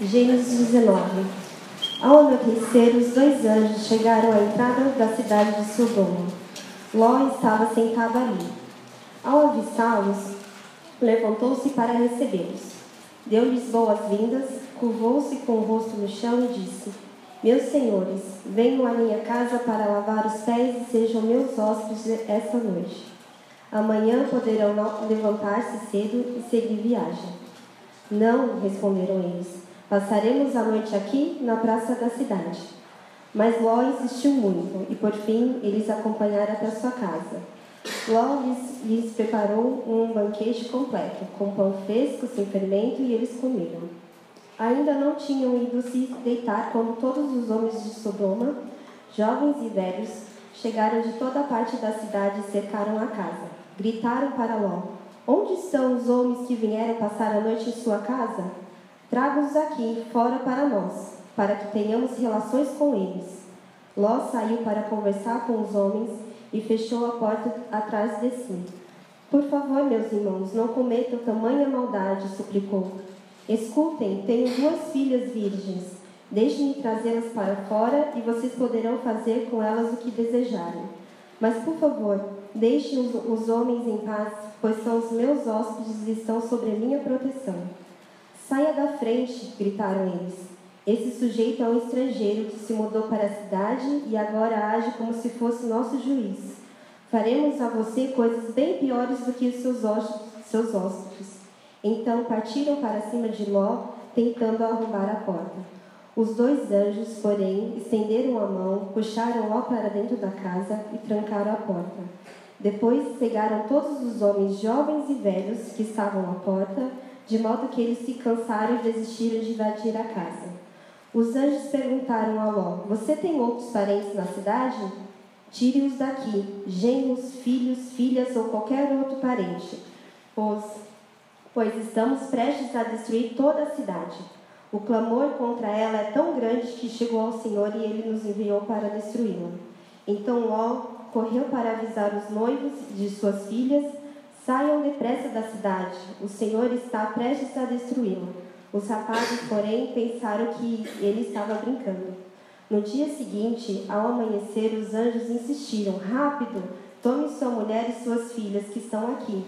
Gênesis 19. Ao anoitecer, os dois anjos chegaram à entrada da cidade de Sodoma. Ló estava sentado ali. Ao avistá-los, levantou-se para recebê-los. Deu-lhes boas-vindas, curvou-se com o rosto no chão e disse: Meus senhores, venham à minha casa para lavar os pés e sejam meus hóspedes esta noite. Amanhã poderão levantar-se cedo e seguir viagem. Não, responderam eles. Passaremos a noite aqui na praça da cidade. Mas Ló insistiu muito, e por fim eles acompanharam até sua casa. Ló lhes, lhes preparou um banquete completo, com pão fresco, sem fermento, e eles comeram. Ainda não tinham ido se deitar quando todos os homens de Sodoma, jovens e velhos, chegaram de toda parte da cidade e cercaram a casa. Gritaram para Ló: Onde estão os homens que vieram passar a noite em sua casa? Traga-os aqui, fora para nós, para que tenhamos relações com eles. Ló saiu para conversar com os homens e fechou a porta atrás de si. Por favor, meus irmãos, não cometam tamanha maldade, suplicou. Escutem, tenho duas filhas virgens. Deixem-me trazê-las para fora e vocês poderão fazer com elas o que desejarem. Mas, por favor, deixem os, homens em paz, pois são os meus hóspedes e estão sob a minha proteção. Saia da frente, gritaram eles. Esse sujeito é um estrangeiro que se mudou para a cidade e agora age como se fosse nosso juiz. Faremos a você coisas bem piores do que os seus. Seus hóspedes. Então partiram para cima de Ló, tentando arrombar a porta. Os dois anjos, porém, estenderam a mão, puxaram Ló para dentro da casa e trancaram a porta. Depois pegaram todos os homens jovens e velhos que estavam à porta, de modo que eles se cansaram e desistiram de invadir a casa. Os anjos perguntaram a Ló: Você tem outros parentes na cidade? Tire-os daqui, genros, filhos, filhas ou qualquer outro parente, pois, pois estamos prestes a destruir toda a cidade. O clamor contra ela é tão grande que chegou ao Senhor e ele nos enviou para destruí-la. Então Ló correu para avisar os noivos de suas filhas Saiam depressa da cidade, o Senhor está prestes a destruí-la. Os rapazes, porém, pensaram que ele estava brincando. No dia seguinte, ao amanhecer, os anjos insistiram: Rápido, tome sua mulher e suas filhas que estão aqui.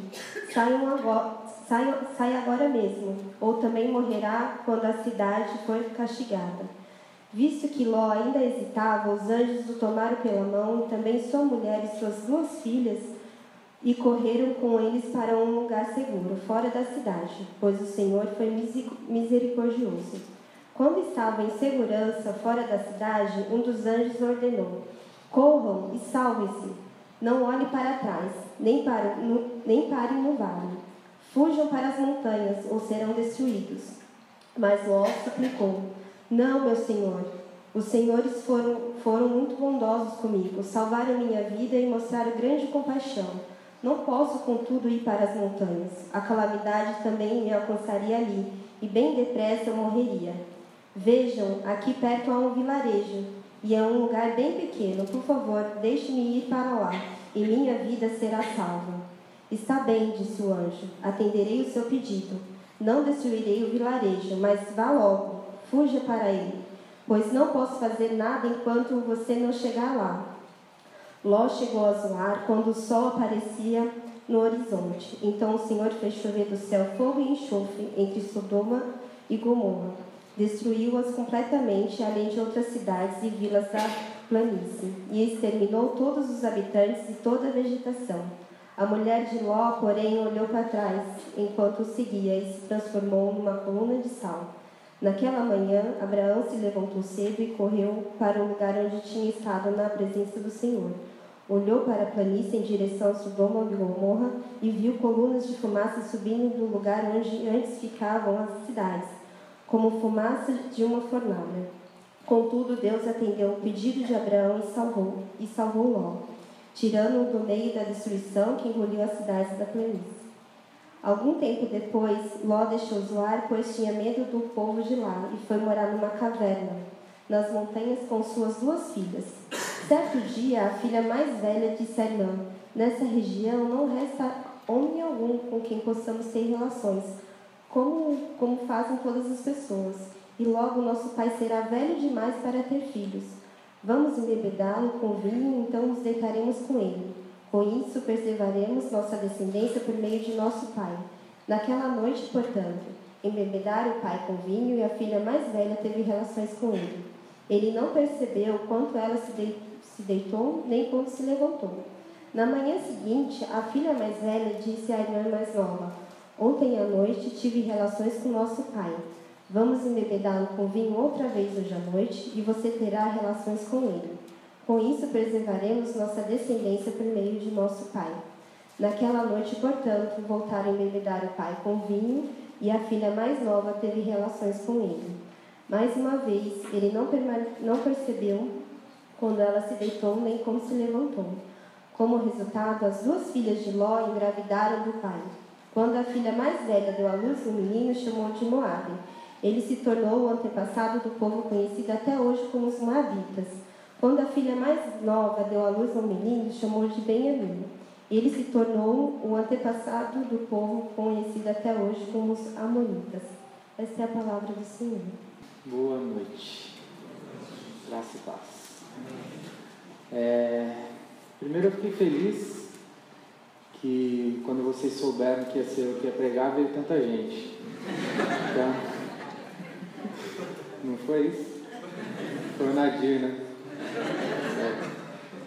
Saiam agora, saiam, saia agora mesmo, ou também morrerá quando a cidade for castigada. Visto que Ló ainda hesitava, os anjos o tomaram pela mão, e também sua mulher e suas duas filhas e correram com eles para um lugar seguro, fora da cidade, pois o Senhor foi misericordioso. Quando estavam em segurança fora da cidade, um dos anjos ordenou: Corram e salvem-se. Não olhem para trás, nem, para, no, nem parem no vale. Fujam para as montanhas, ou serão destruídos. Mas Ló suplicou: Não, meu senhor. Os senhores foram, foram muito bondosos comigo, salvaram minha vida e mostraram grande compaixão. Não posso, contudo, ir para as montanhas. A calamidade também me alcançaria ali, e bem depressa eu morreria. Vejam, aqui perto há um vilarejo, e é um lugar bem pequeno. Por favor, deixe-me ir para lá, e minha vida será salva. Está bem, disse o anjo, atenderei o seu pedido. Não destruirei o vilarejo, mas vá logo, fuja para ele, pois não posso fazer nada enquanto você não chegar lá. Ló chegou a Zoar quando o sol aparecia no horizonte. Então o Senhor fez chover do céu fogo e enxofre entre Sodoma e Gomorra. Destruiu-as completamente, além de outras cidades e vilas da planície, e exterminou todos os habitantes e toda a vegetação. A mulher de Ló, porém, olhou para trás enquanto o seguia e se transformou numa coluna de sal. Naquela manhã, Abraão se levantou cedo e correu para o lugar onde tinha estado na presença do Senhor. Olhou para a planície em direção a Sodoma e Gomorra e viu colunas de fumaça subindo do lugar onde antes ficavam as cidades, como fumaça de uma fornalha. Contudo, Deus atendeu o pedido de Abraão e salvou, e salvou Ló, tirando-o do meio da destruição que engoliu as cidades da planície. Algum tempo depois, Ló deixou Zoar, pois tinha medo do povo de lá, e foi morar numa caverna, nas montanhas com suas duas filhas. Certo dia, a filha mais velha disse à irmã: Nessa região não resta homem algum com quem possamos ter relações, como, como fazem todas as pessoas. e logo nosso pai será velho demais para ter filhos. Vamos embebedá-lo com vinho, então nos deitaremos com ele. Com isso, preservaremos nossa descendência por meio de nosso pai. Naquela noite, portanto, embebedaram o pai com vinho e a filha mais velha teve relações com ele. Ele não percebeu quanto ela se deitou, nem quando se levantou. Na manhã seguinte, a filha mais velha disse à irmã mais nova: Ontem à noite tive relações com nosso pai. Vamos embebedá-lo com vinho outra vez hoje à noite e você terá relações com ele. Com isso, preservaremos nossa descendência por meio de nosso pai. Naquela noite, portanto, voltaram a embebedar o pai com vinho e a filha mais nova teve relações com ele. Mais uma vez, ele não, não percebeu quando ela se deitou nem como se levantou. Como resultado, as duas filhas de Ló engravidaram do pai. Quando a filha mais velha deu à luz um menino, chamou de Moabe. Ele se tornou o antepassado do povo conhecido até hoje como os Moabitas. Quando a filha mais nova deu à luz um menino, chamou de Benjamim. Ele se tornou o antepassado do povo conhecido até hoje como os Amonitas. Essa é a palavra do Senhor. Boa noite. Graça e paz. É, Primeiro eu fiquei feliz que quando vocês souberam que ia ser eu que ia pregar, veio tanta gente. Então, não foi isso? Foi o Nadir, né?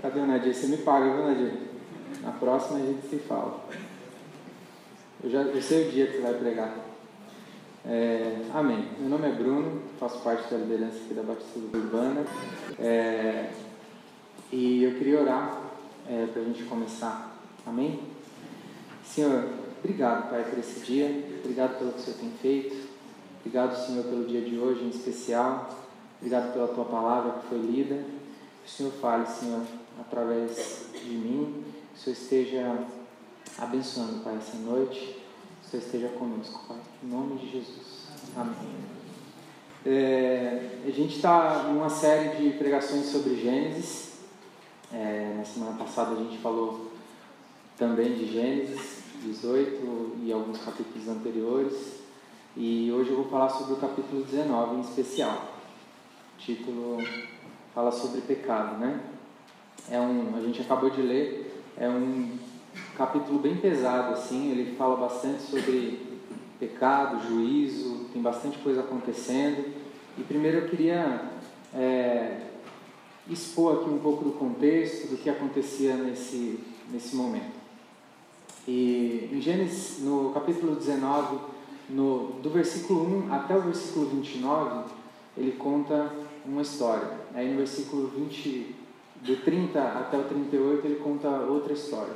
Cadê o Nadir? Você me paga, viu, Nadir? Na próxima a gente se fala. Eu já eu sei o dia que você vai pregar. É, amém. Meu nome é Bruno, faço parte da liderança aqui da Batista Urbana. É, e eu queria orar é, para a gente começar. Amém? Senhor, obrigado, Pai, por esse dia. Obrigado pelo que o Senhor tem feito. Obrigado, Senhor, pelo dia de hoje em especial. Obrigado pela tua palavra que foi lida. O Senhor fale, Senhor, através de mim. Que o Senhor esteja abençoando, Pai, essa noite. Que o Senhor esteja conosco, Pai. Em nome de Jesus. Amém. É, a gente está numa série de pregações sobre Gênesis. É, na semana passada a gente falou também de Gênesis 18 e alguns capítulos anteriores. E hoje eu vou falar sobre o capítulo 19 em especial. Título fala sobre pecado, né? É um, a gente acabou de ler, é um capítulo bem pesado assim, ele fala bastante sobre pecado, juízo, tem bastante coisa acontecendo. E primeiro eu queria é, expor aqui um pouco do contexto do que acontecia nesse, nesse momento. E em Gênesis, no capítulo 19, no, do versículo 1 até o versículo 29, ele conta uma história. Aí no versículo 20, do 30 até o 38, ele conta outra história.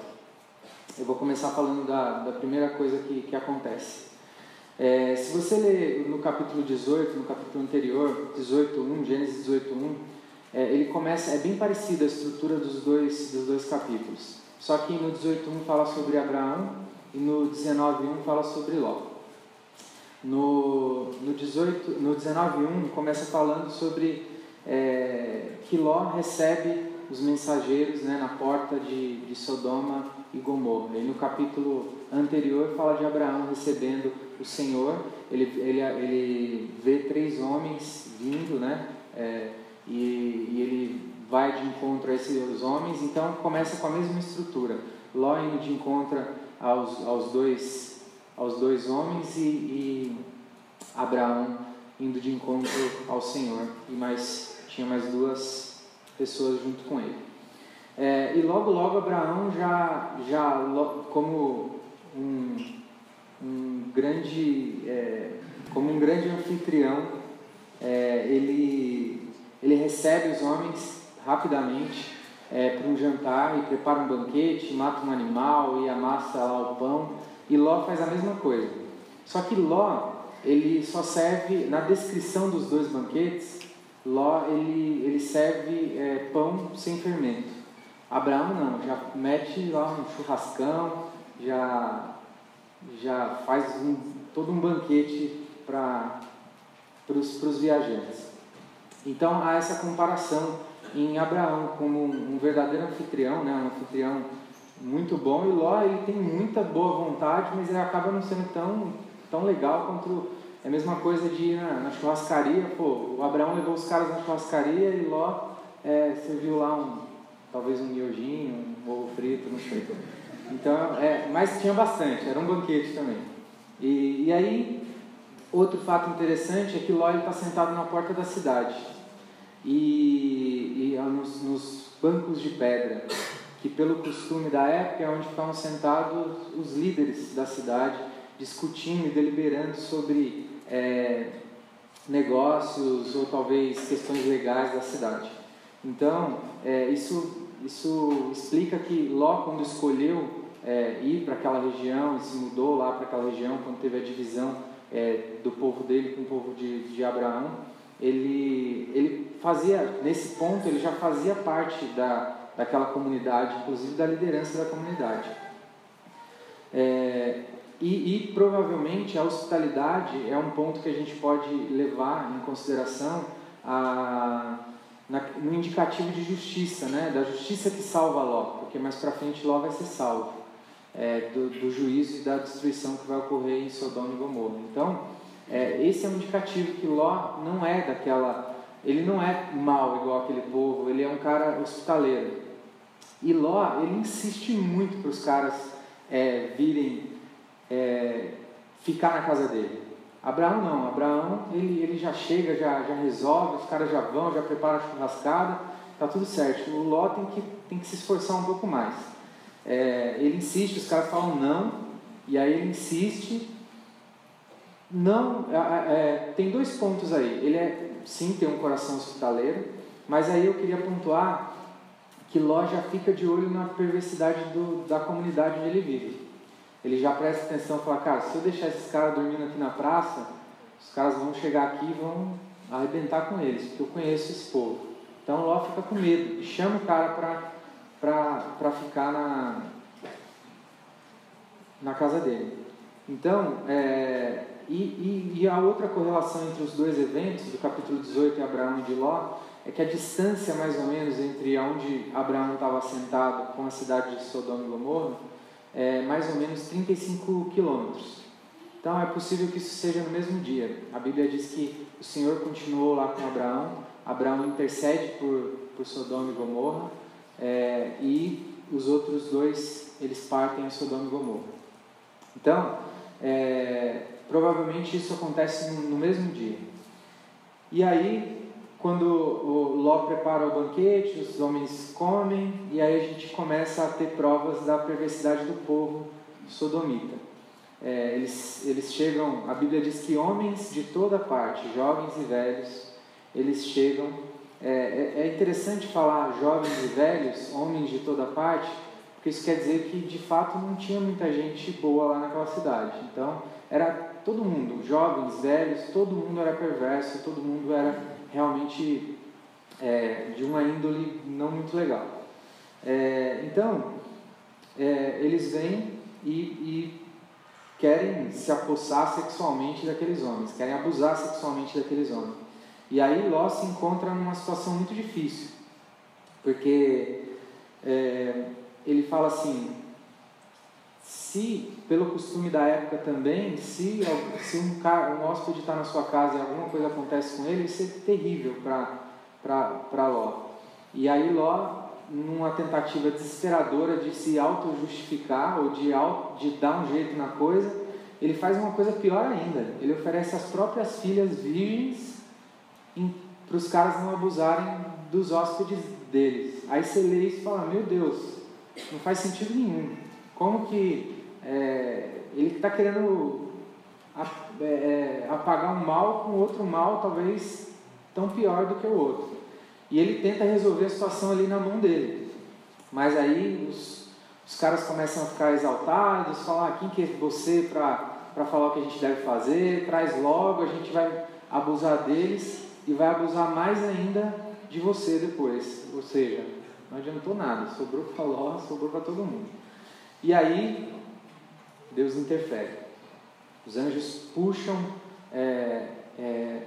Eu vou começar falando da, da primeira coisa que, que acontece. É, se você ler no capítulo 18, no capítulo anterior, 18.1, Gênesis 18.1, é, ele começa, é bem parecida a estrutura dos dois, dos dois capítulos. Só que no 18.1 fala sobre Abraão e no 19.1 fala sobre Ló. No, no, 18, no 19.1 começa falando sobre é, que Ló recebe os mensageiros né, na porta de, de Sodoma e Gomorra. E no capítulo anterior fala de Abraão recebendo o Senhor. Ele, ele, ele vê três homens vindo, né? É, e, e ele vai de encontro a esses homens, então começa com a mesma estrutura. Ló indo de encontro aos, aos, dois, aos dois homens e, e Abraão indo de encontro ao Senhor. E mais, tinha mais duas pessoas junto com ele. É, e logo, logo Abraão já, já como um, um grande, é, como um grande anfitrião, é, ele ele recebe os homens rapidamente é, para um jantar e prepara um banquete, mata um animal e amassa lá o pão. E Ló faz a mesma coisa. Só que Ló, ele só serve, na descrição dos dois banquetes, Ló ele, ele serve é, pão sem fermento. Abraão não, já mete lá um churrascão, já, já faz um, todo um banquete para os viajantes. Então há essa comparação em Abraão como um verdadeiro anfitrião, né? um anfitrião muito bom, e Ló ele tem muita boa vontade, mas ele acaba não sendo tão, tão legal quanto, é a mesma coisa de ir na, na churrascaria, pô, o Abraão levou os caras na churrascaria e Ló é, serviu lá um, talvez um miojinho, um ovo frito, não sei. Então, é, mas tinha bastante, era um banquete também. E, e aí, outro fato interessante é que Ló está sentado na porta da cidade e, e nos, nos bancos de pedra, que pelo costume da época é onde ficavam sentados os líderes da cidade, discutindo e deliberando sobre é, negócios ou talvez questões legais da cidade. Então, é, isso, isso explica que Ló, quando escolheu é, ir para aquela região e se mudou lá para aquela região, quando teve a divisão é, do povo dele com o povo de, de Abraão, ele, ele fazia, nesse ponto, ele já fazia parte da, daquela comunidade, inclusive da liderança da comunidade. É, e, e, provavelmente a hospitalidade é um ponto que a gente pode levar em consideração a, na, no indicativo de justiça, né? da justiça que salva Ló, porque mais para frente Ló vai ser salvo é, do, do, juízo e da destruição que vai ocorrer em Sodoma e Gomorra. Então, é, esse é um indicativo que Ló não é daquela. Ele não é mal igual aquele povo, ele é um cara hospitaleiro. E Ló, ele insiste muito para os caras é, virem é, ficar na casa dele. Abraão não, Abraão ele, ele já chega, já, já resolve, os caras já vão, já preparam a churrascada, tá tudo certo. O Ló tem que, tem que se esforçar um pouco mais. É, ele insiste, os caras falam não, e aí ele insiste. Não, é, tem dois pontos aí. Ele é, sim, tem um coração hospitaleiro, mas aí eu queria pontuar que Ló já fica de olho na perversidade do, da comunidade onde ele vive. Ele já presta atenção e fala, cara, se eu deixar esses caras dormindo aqui na praça, os caras vão chegar aqui e vão arrebentar com eles, porque eu conheço esse povo. Então Ló fica com medo e chama o cara para ficar na, na casa dele. Então, é, e, e, e, a outra correlação entre os dois eventos, do capítulo 18 de Abraão e de Ló, é que a distância mais ou menos entre onde Abraão estava sentado com a cidade de Sodoma e Gomorra é mais ou menos 35 quilômetros. Então é possível que isso seja no mesmo dia. A Bíblia diz que o Senhor continuou lá com Abraão, Abraão intercede por, por Sodoma e Gomorra, é, e os outros dois eles partem a Sodoma e Gomorra. Então, é, provavelmente isso acontece no, no mesmo dia. E aí quando o Ló prepara o banquete, os homens comem, e aí a gente começa a ter provas da perversidade do povo sodomita. É, eles, eles chegam, a Bíblia diz que homens de toda parte, jovens e velhos, eles chegam. É, é, é interessante falar jovens e velhos, homens de toda parte, porque isso quer dizer que de fato não tinha muita gente boa lá naquela cidade. Então, era todo mundo, jovens, velhos, todo mundo era perverso, todo mundo era realmente é, de uma índole não muito legal. É, então, é, eles vêm e, e, querem se apossar sexualmente daqueles homens, querem abusar sexualmente daqueles homens. E aí Ló se encontra numa situação muito difícil, porque é, ele fala assim: se, pelo costume da época também, se, se um, cara, um hóspede está na sua casa e alguma coisa acontece com ele, isso é terrível para Ló. E aí Ló, numa tentativa desesperadora de se auto-justificar ou de, de dar um jeito na coisa, ele faz uma coisa pior ainda. Ele oferece as próprias filhas virgens para os caras não abusarem dos hóspedes deles. Aí você lê isso e fala, meu Deus, não faz sentido nenhum. Como que é, ele está querendo é, é, apagar um mal com outro mal, talvez tão pior do que o outro. E ele tenta resolver a situação ali na mão dele. Mas aí os, os caras começam a ficar exaltados, falar: ah, quem que é você para falar o que a gente deve fazer? Traz logo, a gente vai abusar deles e vai abusar mais ainda de você depois. Ou seja, não adiantou nada, sobrou para Ló, sobrou para todo mundo. E aí Deus interfere. Os anjos puxam é, é,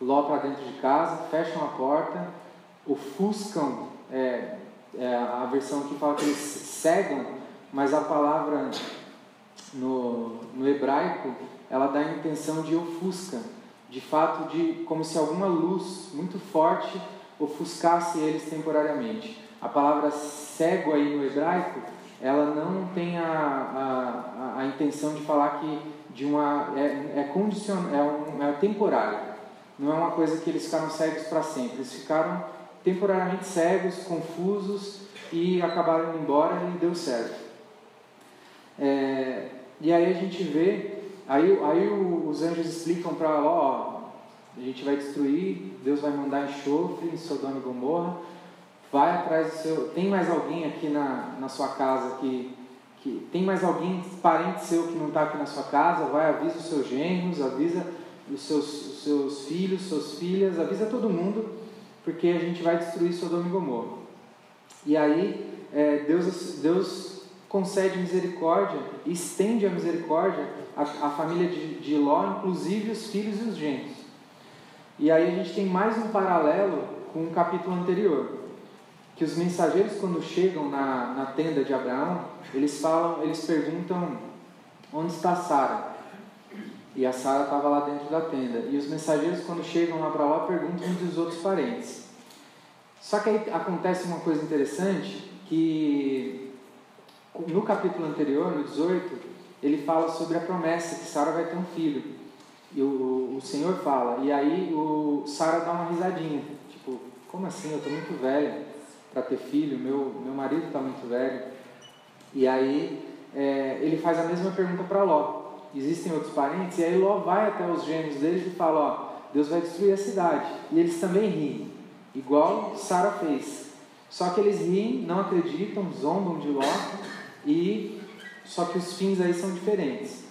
Ló para dentro de casa, fecham a porta, ofuscam, é, é, a versão que fala que eles cegam, mas a palavra no, no hebraico, ela dá a intenção de ofusca, de fato de como se alguma luz muito forte ofuscasse eles temporariamente. A palavra cego aí no hebraico, ela não tem a, a, a intenção de falar que de uma é, é condicional, é, um, é temporário. Não é uma coisa que eles ficaram cegos para sempre. Eles ficaram temporariamente cegos, confusos e acabaram indo embora e deu certo. É, e aí a gente vê, aí, aí os anjos explicam para ela, ó, a gente vai destruir, Deus vai mandar enxofre em Sodoma e Gomorra, vai atrás do seu. Tem mais alguém aqui na, na sua casa que, que. Tem mais alguém, parente seu que não está aqui na sua casa? Vai, avisa os seus genros, avisa os seus, os seus filhos, suas filhas, avisa todo mundo, porque a gente vai destruir Sodoma e Gomorra. E aí, é, Deus, Deus concede misericórdia, estende a misericórdia à, à família de, de Ló, inclusive os filhos e os genros. E aí a gente tem mais um paralelo com o capítulo anterior, que os mensageiros quando chegam na, na tenda de Abraão, eles falam, eles perguntam onde está Sara? E a Sara estava lá dentro da tenda. E os mensageiros quando chegam lá para lá perguntam dos outros parentes. Só que aí acontece uma coisa interessante que no capítulo anterior, no 18, ele fala sobre a promessa que Sara vai ter um filho. E o, o Senhor fala, e aí o Sara dá uma risadinha, tipo, como assim? Eu estou muito velha para ter filho, meu, meu marido está muito velho. E aí é, ele faz a mesma pergunta para Ló. Existem outros parentes? E aí Ló vai até os gêmeos deles e fala, ó, Deus vai destruir a cidade. E eles também riem, igual Sara fez. Só que eles riem, não acreditam, zombam de Ló, e só que os fins aí são diferentes.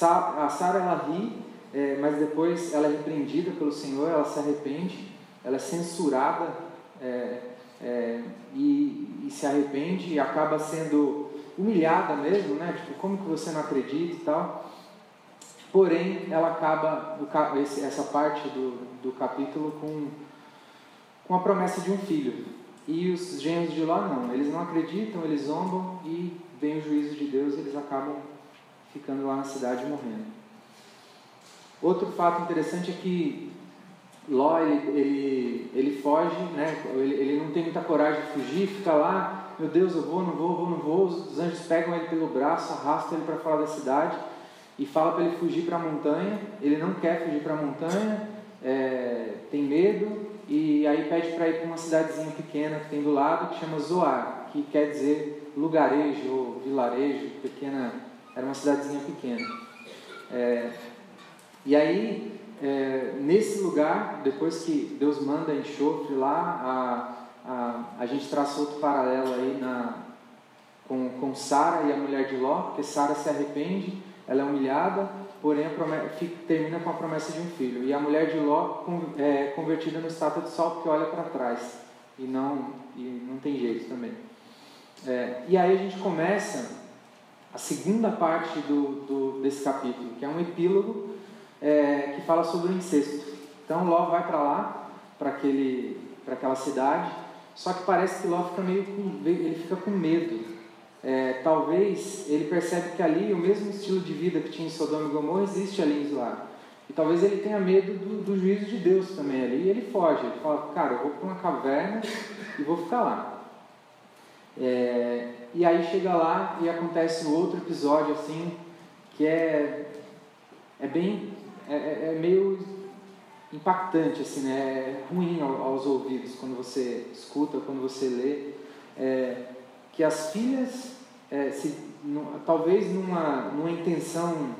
A Sara ela ri é, mas depois ela é repreendida pelo Senhor, ela se arrepende, ela é censurada é, é, e, e, se arrepende e acaba sendo humilhada mesmo, né? Tipo, como que você não acredita e tal. Porém, ela acaba essa parte do, do capítulo com, com a promessa de um filho. E os gêmeos de lá não, eles não acreditam, eles zombam e vem o juízo de Deus eles acabam ficando lá na cidade morrendo. Outro fato interessante é que Ló ele, ele, ele foge, né? ele, ele não tem muita coragem de fugir, fica lá, meu Deus, eu vou, não vou, vou, não vou. Os anjos pegam ele pelo braço, arrastam ele para fora da cidade e fala para ele fugir para a montanha. Ele não quer fugir para a montanha, é, tem medo e aí pede para ir para uma cidadezinha pequena que tem do lado que chama Zoar, que quer dizer lugarejo ou vilarejo, pequena, era uma cidadezinha pequena. É, e aí, é, nesse lugar, depois que Deus manda enxofre lá, a, a, a gente traça outro paralelo aí na, com, com Sara e a mulher de Ló, porque Sara se arrepende, ela é humilhada, porém promessa, termina com a promessa de um filho. E a mulher de Ló é convertida no estátua de sal porque olha para trás e não, e não tem jeito também. É, e aí a gente começa a segunda parte do, do, desse capítulo, que é um epílogo é, que fala sobre o incesto. Então Ló vai para lá, para aquela cidade, só que parece que Ló fica meio com, ele fica com medo. É, talvez ele percebe que ali o mesmo estilo de vida que tinha em Sodoma e Gomorra existe ali em Zoar. E talvez ele tenha medo do, do, juízo de Deus também ali. E ele foge. Ele fala, cara, eu vou para uma caverna e vou ficar lá. É, e aí chega lá e acontece um outro episódio assim, que é, é bem é, é, é meio impactante, assim, né? é ruim aos ouvidos quando você escuta, quando você lê, é, que as filhas, é, se, talvez numa, numa intenção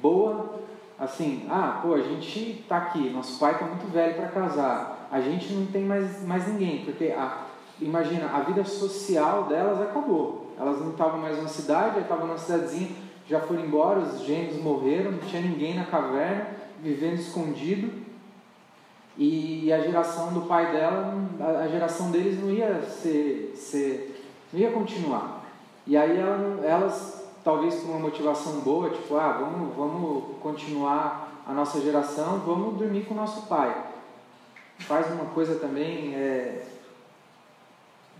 boa, assim, ah, pô, a gente está aqui, nosso pai está muito velho para casar, a gente não tem mais, mais ninguém, porque a, imagina, a vida social delas acabou, elas não estavam mais numa cidade, estavam numa cidadezinha, já foram embora, os gêmeos morreram, não tinha ninguém na caverna, vivendo escondido. E a geração do pai dela, a geração deles não ia ser, ser não ia continuar. E aí ela, elas, talvez com uma motivação boa, tipo, ah, vamos, vamos continuar a nossa geração, vamos dormir com o nosso pai. Faz uma coisa também, é,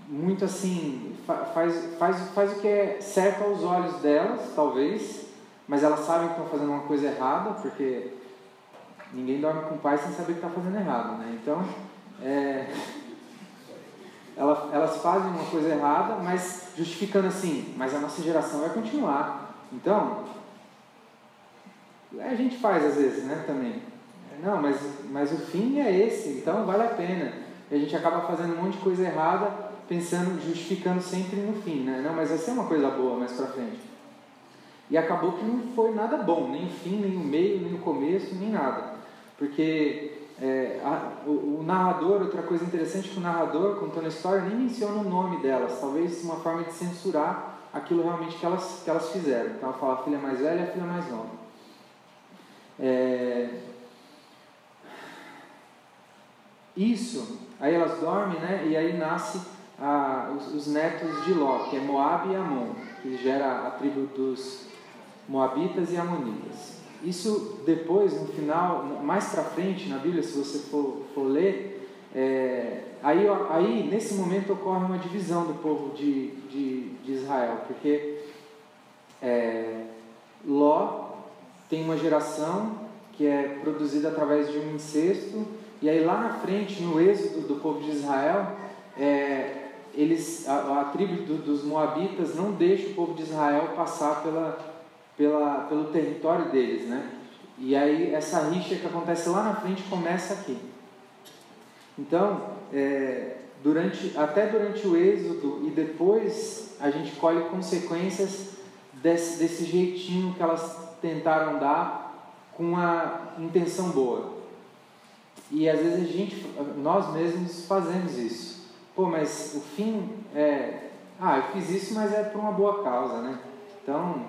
muito assim, faz, faz, faz o que é certo aos olhos delas, talvez, mas elas sabem que estão fazendo uma coisa errada, porque ninguém dorme com o pai sem saber que está fazendo errado, né? Então, é, elas, elas fazem uma coisa errada, mas justificando assim, mas a nossa geração vai continuar. Então, a gente faz às vezes, né, também. Não, mas, mas o fim é esse, então vale a pena. E a gente acaba fazendo um monte de coisa errada, pensando, justificando sempre no fim, né? Não, mas vai ser uma coisa boa mais pra frente. E acabou que não foi nada bom, nem o fim, nem o meio, nem o começo, nem nada. Porque é, a, o, o, narrador, outra coisa interessante que o narrador, contando a história, nem menciona o nome delas, talvez uma forma de censurar aquilo realmente que elas, que elas fizeram. Então ela fala a filha mais velha e a filha mais nova. É, isso, aí elas dormem, né? E aí nasce a, os, os, netos de Ló, que é Moab e Amon, que gera a tribo dos Moabitas e Amonitas. Isso depois, no final, mais para frente na Bíblia, se você for, for ler, é, aí, aí nesse momento ocorre uma divisão do povo de, de, de Israel, porque é, Ló tem uma geração que é produzida através de um incesto, e aí lá na frente, no êxodo do povo de Israel, é, eles, a, a tribo do, dos Moabitas não deixa o povo de Israel passar pela, pela, pelo território deles, né? E aí essa rixa que acontece lá na frente começa aqui. Então, é, durante, até durante o êxodo e depois a gente colhe consequências desse, desse jeitinho que elas tentaram dar com uma intenção boa. E às vezes a gente, nós mesmos fazemos isso. Pô, mas o fim é, ah, eu fiz isso, mas é por uma boa causa, né? Então,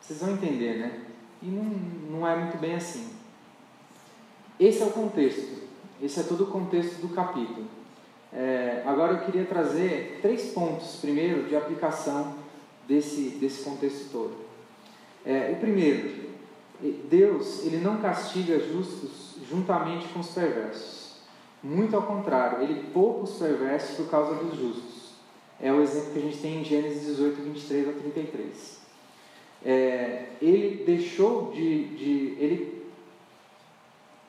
vocês vão entender, né? E não, não é muito bem assim. Esse é o contexto. Esse é todo o contexto do capítulo. É, agora eu queria trazer três pontos, primeiro, de aplicação desse, desse contexto todo. É, o primeiro, Deus ele não castiga justos juntamente com os perversos. Muito ao contrário, ele poupa os perversos por causa dos justos. É o exemplo que a gente tem em Gênesis 18, 23 a 33 é, ele deixou de, de, ele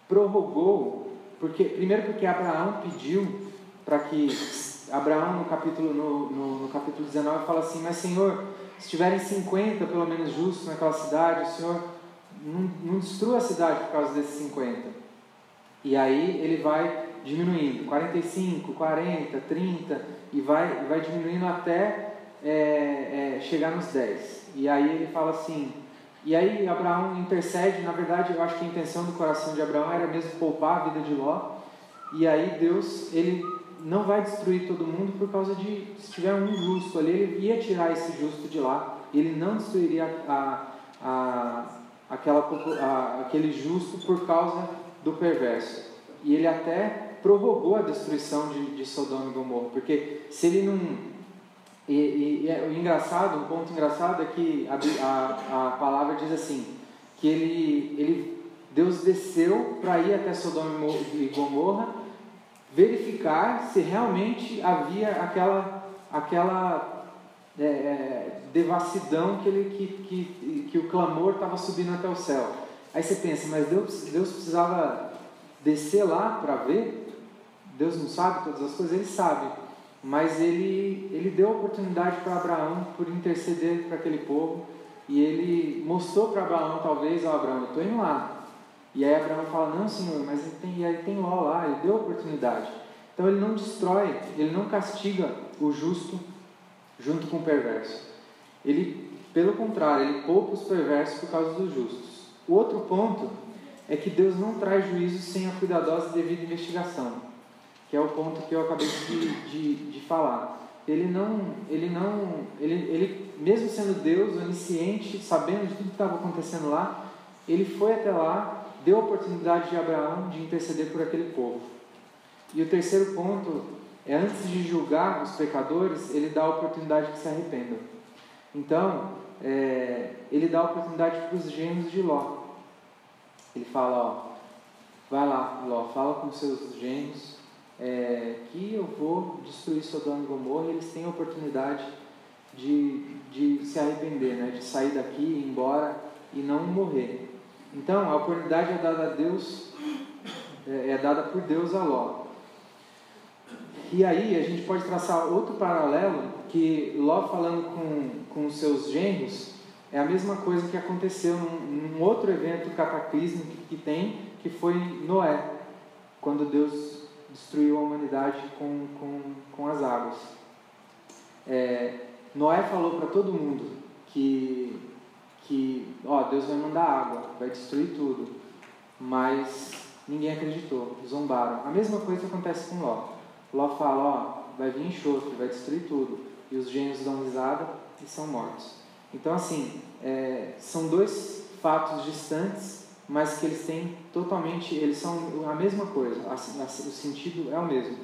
prorrogou, porque primeiro porque Abraão pediu para que Abraão no capítulo no, no, no, capítulo 19 fala assim, mas Senhor, se tiverem 50 pelo menos justos naquela cidade, o Senhor não, não destrua a cidade por causa desses 50. E aí ele vai diminuindo, 45, 40, 30, e vai, vai diminuindo até é, é, chegar nos 10. E aí ele fala assim, e aí Abraão intercede, na verdade eu acho que a intenção do coração de Abraão era mesmo poupar a vida de Ló. E aí Deus, ele não vai destruir todo mundo por causa de, se tiver um justo ali, ele ia tirar esse justo de lá. Ele não destruiria a, a, aquela, a, aquele justo por causa do perverso. E ele até prorrogou a destruição de, de Sodoma e Gomorra, porque se ele não e, e, e é, o engraçado, um ponto engraçado é que a, a, a palavra diz assim, que ele, ele, Deus desceu para ir até Sodoma e Gomorra, verificar se realmente havia aquela, aquela é, é, devassidão que, ele, que, que, que o clamor estava subindo até o céu. Aí você pensa, mas Deus, Deus precisava descer lá para ver? Deus não sabe todas as coisas? Ele sabe mas ele, ele deu oportunidade para Abraão por interceder para aquele povo e ele mostrou para Abraão, talvez, ó Abraão, eu estou indo lá. E aí Abraão fala, não senhor, mas tem, ele tem Ló lá, ele deu oportunidade. Então ele não destrói, ele não castiga o justo junto com o perverso. Ele, pelo contrário, ele poupa os perversos por causa dos justos. O outro ponto é que Deus não traz juízo sem a cuidadosa e devida investigação que é o ponto que eu acabei de, de, de falar. Ele não, ele não, ele, ele mesmo sendo Deus, onisciente, sabendo de tudo que estava acontecendo lá, ele foi até lá, deu a oportunidade de Abraão de interceder por aquele povo. E o terceiro ponto é antes de julgar os pecadores, ele dá a oportunidade que se arrependam. Então, é, ele dá a oportunidade para os gêmeos de Ló. Ele fala, ó, vai lá, Ló, fala com seus gêmeos, é, que eu vou destruir Sodoma e Gomorra, eles têm a oportunidade de, de se arrepender, né? de sair daqui e ir embora e não morrer. Então, a oportunidade é dada a Deus, é, é dada por Deus a Ló. E aí a gente pode traçar outro paralelo, que Ló falando com, com seus genros, é a mesma coisa que aconteceu num, num outro evento cataclismo que, que tem, que foi Noé, quando Deus destruiu a humanidade com, com, com as águas. É, Noé falou para todo mundo que, que ó, Deus vai mandar água, vai destruir tudo, mas ninguém acreditou, zombaram. A mesma coisa acontece com Ló. Ló fala, ó, vai vir enxofre, vai destruir tudo, e os gênios dão risada e são mortos. Então, assim, é, são dois fatos distantes, mas que eles têm totalmente, eles são a mesma coisa, a, a, o sentido é o mesmo.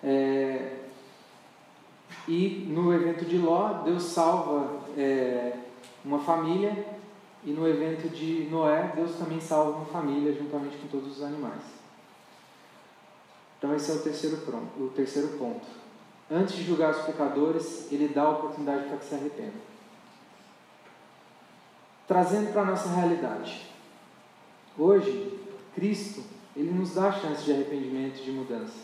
É, e no evento de Ló, Deus salva é, uma família, e no evento de Noé, Deus também salva uma família juntamente com todos os animais. Então esse é o terceiro, pronto, o terceiro ponto. Antes de julgar os pecadores, ele dá a oportunidade para que se arrependam. Trazendo para a nossa realidade. Hoje, Cristo, ele nos dá a chance de arrependimento e de mudança.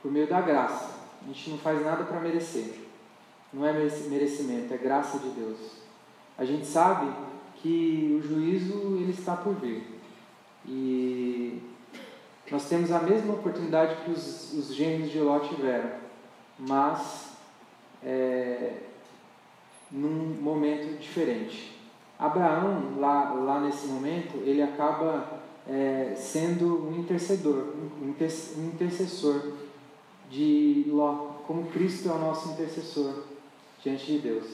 Por meio da graça. A gente não faz nada para merecer. Não é merecimento, é graça de Deus. A gente sabe que o juízo ele está por vir. E nós temos a mesma oportunidade que os, os gêmeos de Ló tiveram, mas é, num momento diferente. Abraão, lá, lá nesse momento, ele acaba é, sendo um intercedor, um intercessor de Ló, como Cristo é o nosso intercessor diante de Deus.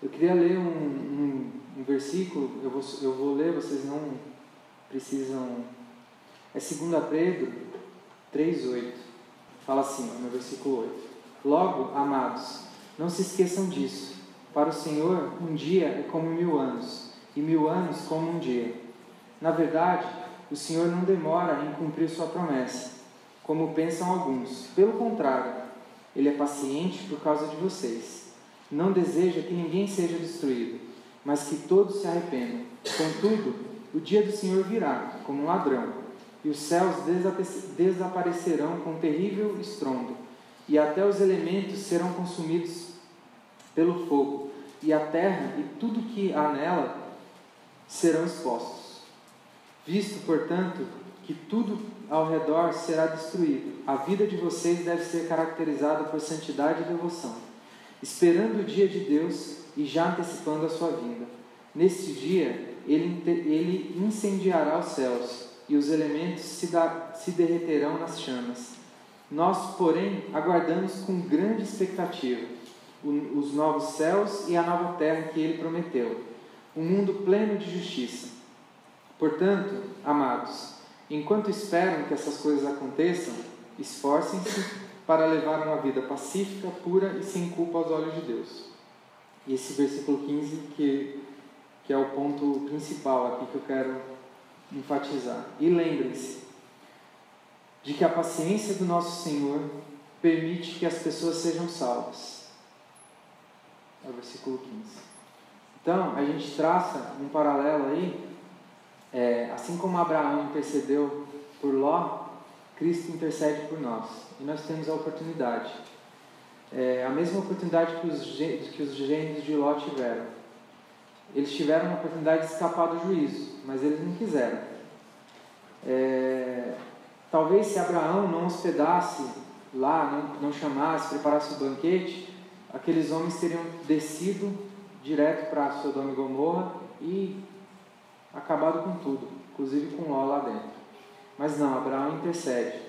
Eu queria ler um, um, um versículo, eu vou, eu vou ler, vocês não precisam. É 2 Pedro 3,8. Fala assim, no versículo 8. Logo, amados, não se esqueçam disso. Para o Senhor, um dia é como mil anos, e mil anos como um dia. Na verdade, o Senhor não demora em cumprir sua promessa como pensam alguns. Pelo contrário, ele é paciente por causa de vocês. Não deseja que ninguém seja destruído, mas que todos se arrependam. Contudo, o dia do Senhor virá, como um ladrão, e os céus desaparecerão com um terrível estrondo, e até os elementos serão consumidos pelo fogo, e a terra e tudo que há nela serão expostos. Visto, portanto, que tudo ao redor será destruído. A vida de vocês deve ser caracterizada por santidade e devoção, esperando o dia de Deus e já antecipando a sua vinda. Nesse dia, ele, ele incendiará os céus e os elementos se, da, se derreterão nas chamas. Nós, porém, aguardamos com grande expectativa os novos céus e a nova terra que ele prometeu, um mundo pleno de justiça. Portanto, amados, Enquanto esperam que essas coisas aconteçam, esforcem-se para levar uma vida pacífica, pura e sem culpa aos olhos de Deus. E esse versículo 15 que, que é o ponto principal aqui que eu quero enfatizar. E lembrem-se de que a paciência do nosso Senhor permite que as pessoas sejam salvas. É o versículo 15. Então, a gente traça um paralelo aí é, assim como Abraão intercedeu por Ló, Cristo intercede por nós. E nós temos a oportunidade. É, a mesma oportunidade que os, que os gênios de Ló tiveram. Eles tiveram a oportunidade de escapar do juízo, mas eles não quiseram. É, talvez se Abraão não hospedasse lá, não, não chamasse, preparasse o banquete, aqueles homens teriam descido direto para Sodoma e Gomorra e acabado com tudo, inclusive com Ló lá dentro. Mas não, Abraão intercede.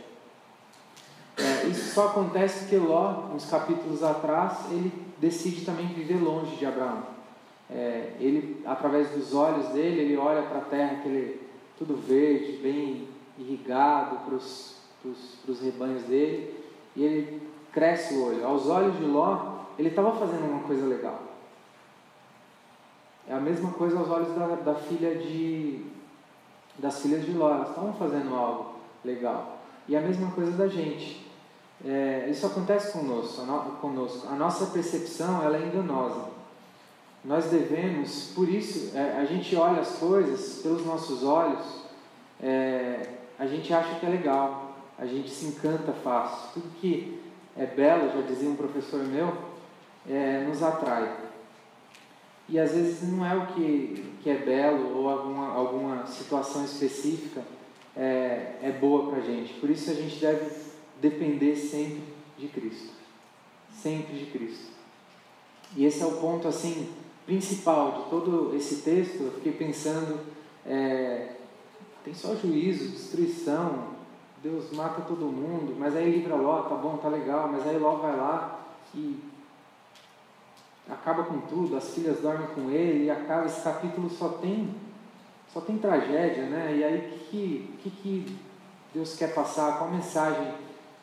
É, isso só acontece porque Ló, uns capítulos atrás, ele decide também viver longe de Abraão. É, ele, através dos olhos dele, ele olha para a terra, aquele tudo verde, bem irrigado para os rebanhos dele, e ele cresce o olho. Aos olhos de Ló, ele estava fazendo uma coisa legal. É a mesma coisa aos olhos da, da filha de, das filhas de Ló, elas estavam fazendo algo legal. E a mesma coisa da gente. É, isso acontece conosco a, no, conosco. a nossa percepção ela é enganosa. nós devemos, por isso, é, a gente olha as coisas pelos nossos olhos, é, a gente acha que é legal, a gente se encanta fácil. Tudo que é belo, já dizia um professor meu, é, nos atrai. E às vezes não é o que, que é belo ou alguma, alguma situação específica é, é boa para a gente. Por isso a gente deve depender sempre de Cristo. Sempre de Cristo. E esse é o ponto assim principal de todo esse texto. Eu fiquei pensando, é, tem só juízo, destruição, Deus mata todo mundo, mas aí livra Ló, tá bom, tá legal, mas aí Ló vai lá e acaba com tudo, as filhas dormem com ele e acaba esse capítulo só tem só tem tragédia, né? E aí o que, que, que Deus quer passar? Qual mensagem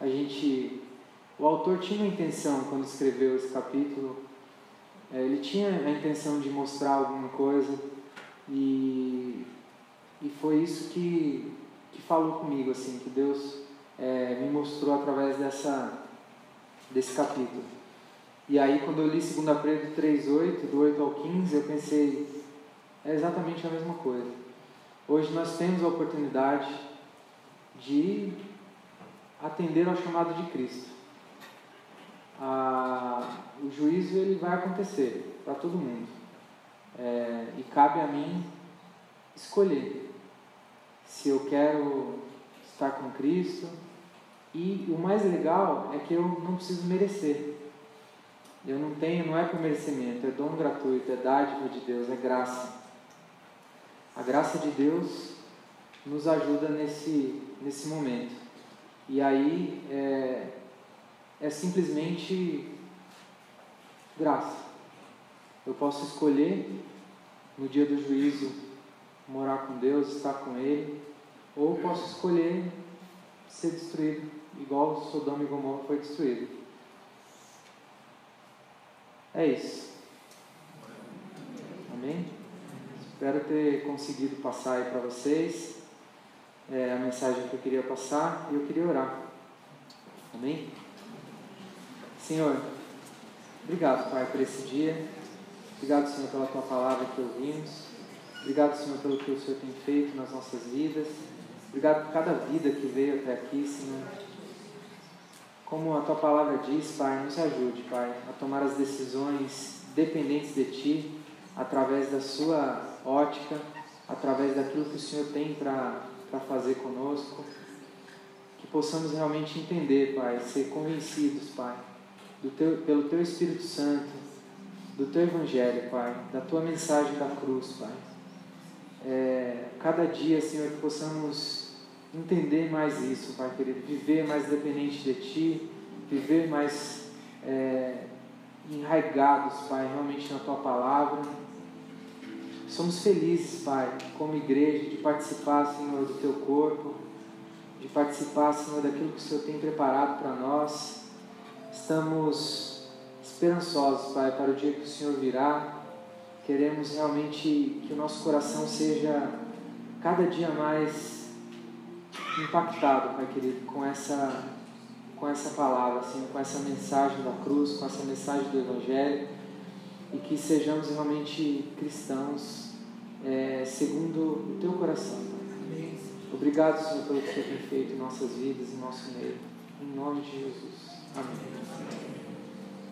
a gente o autor tinha uma intenção quando escreveu esse capítulo. É, ele tinha a intenção de mostrar alguma coisa e, e foi isso que, que falou comigo, assim, que Deus é, me mostrou através dessa, desse capítulo. E aí, quando eu li 2 Pedro 3,8, do 8 ao 15, eu pensei, é exatamente a mesma coisa. Hoje nós temos a oportunidade de atender ao chamado de Cristo a, o juízo ele vai acontecer para todo mundo. É, e cabe a mim escolher se eu quero estar com Cristo. E o mais legal é que eu não preciso merecer. Eu não tenho, não é por merecimento, é dom gratuito, é dádiva de Deus, é graça. A graça de Deus nos ajuda nesse, nesse momento. E aí, é, é simplesmente graça. Eu posso escolher no dia do juízo morar com Deus, estar com Ele, ou posso escolher ser destruído, igual Sodoma e Gomorra foi destruído. É isso. Amém? Espero ter conseguido passar aí para vocês é, a mensagem que eu queria passar e eu queria orar. Amém? Senhor, obrigado, Pai, por esse dia. Obrigado, Senhor, pela tua palavra que ouvimos. Obrigado, Senhor, pelo que o Senhor tem feito nas nossas vidas. Obrigado por cada vida que veio até aqui, Senhor. Como a tua palavra diz, Pai, nos ajude, Pai, a tomar as decisões dependentes de Ti, através da Sua ótica, através daquilo que o Senhor tem para fazer conosco. Que possamos realmente entender, Pai, ser convencidos, Pai, do teu, pelo Teu Espírito Santo, do Teu Evangelho, Pai, da Tua mensagem da cruz, Pai. É, cada dia, Senhor, que possamos entender mais isso, Pai querido, viver mais dependente de Ti, viver mais é, enraigados, Pai, realmente na Tua palavra. Somos felizes, Pai, como igreja, de participar, Senhor, do Teu corpo, de participar, Senhor, daquilo que o Senhor tem preparado para nós Estamos esperançosos, Pai, para o dia que o Senhor virá. Queremos realmente que o nosso coração seja cada dia mais impactado, Pai querido, com essa, com essa palavra, assim, com essa mensagem da cruz, com essa mensagem do Evangelho, e que sejamos realmente cristãos é, segundo o Teu coração. Pai. Obrigado, Senhor, pelo que o Senhor tem feito em nossas vidas, em nosso meio. Em nome de Jesus. Amém.